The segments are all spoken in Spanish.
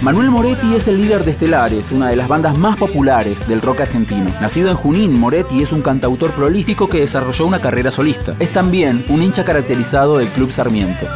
Manuel Moretti es el líder de Estelares, una de las bandas más populares del rock argentino. Nacido en Junín, Moretti es un cantautor prolífico que desarrolló una carrera solista. Es también un hincha caracterizado del Club Sarmiento.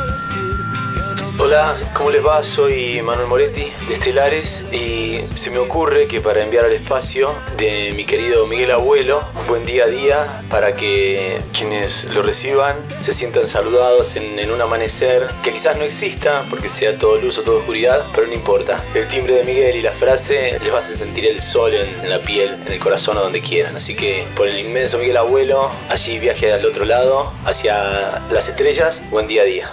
Hola, ¿cómo les va? Soy Manuel Moretti de Estelares y se me ocurre que para enviar al espacio de mi querido Miguel Abuelo, un buen día a día para que quienes lo reciban se sientan saludados en, un amanecer que quizás no exista porque sea todo luz o toda oscuridad, pero no importa. El timbre de Miguel y la frase les va a hacer sentir el sol en, en la piel, en el corazón o donde quieran. Así que por el inmenso Miguel Abuelo, allí viaje al otro lado, hacia las estrellas, buen día a día.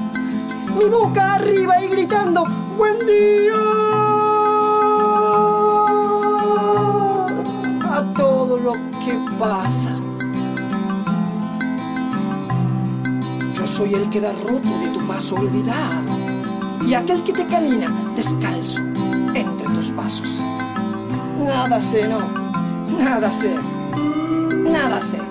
mi boca arriba y gritando, buen día a todo lo que pasa. Yo soy el que da roto de tu paso olvidado y aquel que te camina descalzo entre tus pasos. Nada sé, no, nada sé, nada sé.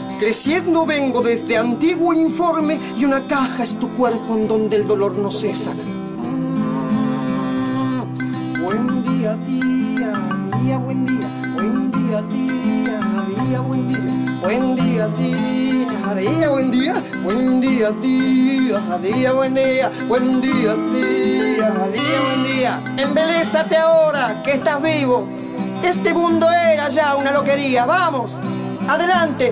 Creciendo vengo desde antiguo informe y una caja es tu cuerpo en donde el dolor no cesa. Mm. Buen día, día, día, buen día. Buen día, día, día, buen día. Buen día, día, día, buen día. Buen día, día, día, buen día. Buen día, día, día, buen día. Embelésate ahora que estás vivo. Este mundo era ya una loquería. Vamos, adelante.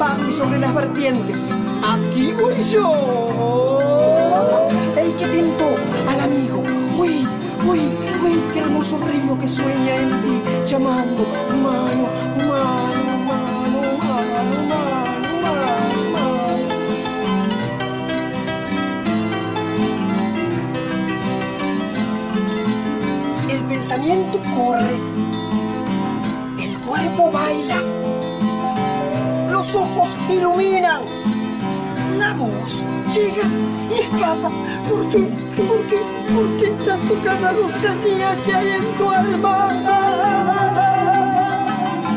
bajo y sobre las vertientes. Aquí voy yo, el que tentó al amigo. Uy, uy, uy, qué hermoso río que sueña en ti, llamando humano, humano, los ojos iluminan. La voz llega y escapa. ¿Por qué? ¿Por qué? ¿Por qué tanto cada mía que hay en tu alma?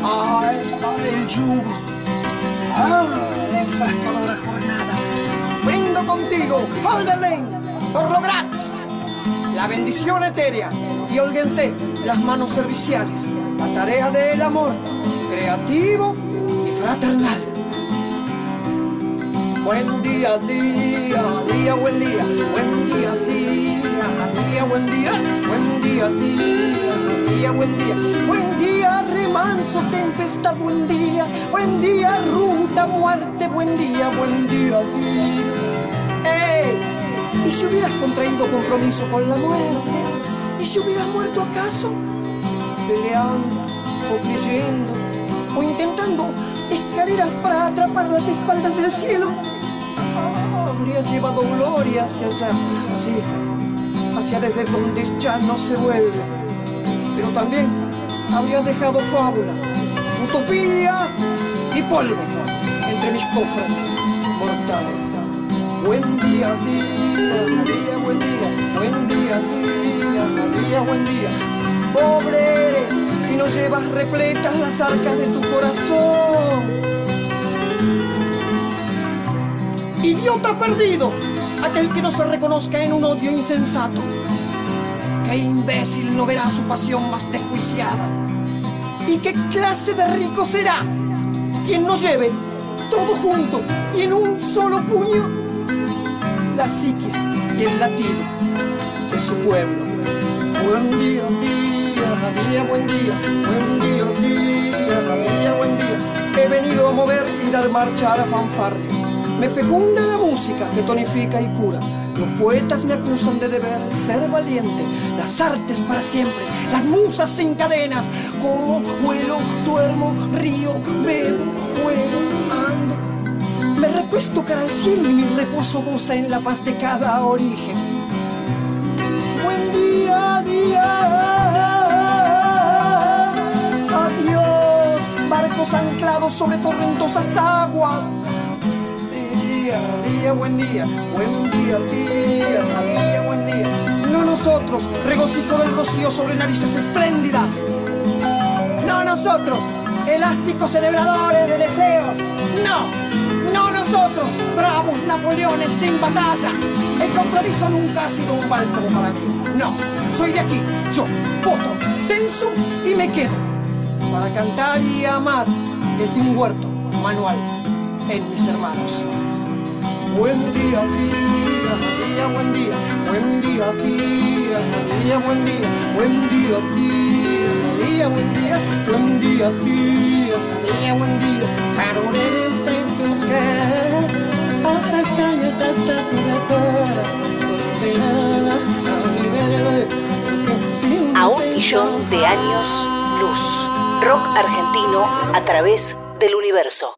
¡Ay, el yugo! ¡Ah, la enfrascadora jornada! Brindo contigo, Alderlane, por lo gratis. La bendición etérea y olguense las manos serviciales. La tarea del amor creativo buen día, día, día, buen día, buen día, día, día, buen día, buen día, día, día, buen día, buen día, remanso, tempestad, buen día, buen día, ruta, muerte, buen día, buen día, día. ¿Y si hubieras contraído compromiso con la muerte? ¿Y si hubieras muerto acaso? Peleando o creyendo o intentando para atrapar las espaldas del cielo. Habrías llevado gloria hacia allá, así, hacia desde donde ya no se vuelve. Pero también habrías dejado fábula, utopía y polvo entre mis cofres mortales. Buen día, día, día, buen día, buen día, día, día, buen día. Pobre eres si no llevas repletas las arcas de tu corazón. Idiota perdido, aquel que no se reconozca en un odio insensato. Qué imbécil no verá su pasión más desjuiciada. ¿Y qué clase de rico será quien no lleve todo junto y en un solo puño la psiquis y el latido de su pueblo? Buen día, día, día, buen día, buen día, día, día, buen día. He venido a mover y dar marcha a la fanfarria. Me fecunda la música que tonifica y cura. Los poetas me acusan de deber ser valiente. Las artes para siempre, las musas sin cadenas. Como vuelo, duermo, río, bebo, juego, ando. Me recuesto cara al cielo y mi reposo goza en la paz de cada origen. Buen día, día. Adiós, barcos anclados sobre torrentosas aguas día, día, buen día, buen día, día, buen día. No nosotros, regocijo del rocío sobre narices espléndidas. No nosotros, elásticos celebradores de deseos. No, no nosotros, bravos Napoleones sin batalla. El compromiso nunca ha sido un bálsamo para mí. No, soy de aquí, yo, potro, tenso y me quedo. Para cantar y amar desde un huerto manual en mis hermanos. Buen día, día, día, buen día, buen día, día, día, buen día, buen día, día, día, buen día, buen día, día, día, buen día. Pero eres de tocar, para que te está A un millón de años luz. Rock argentino a través del universo.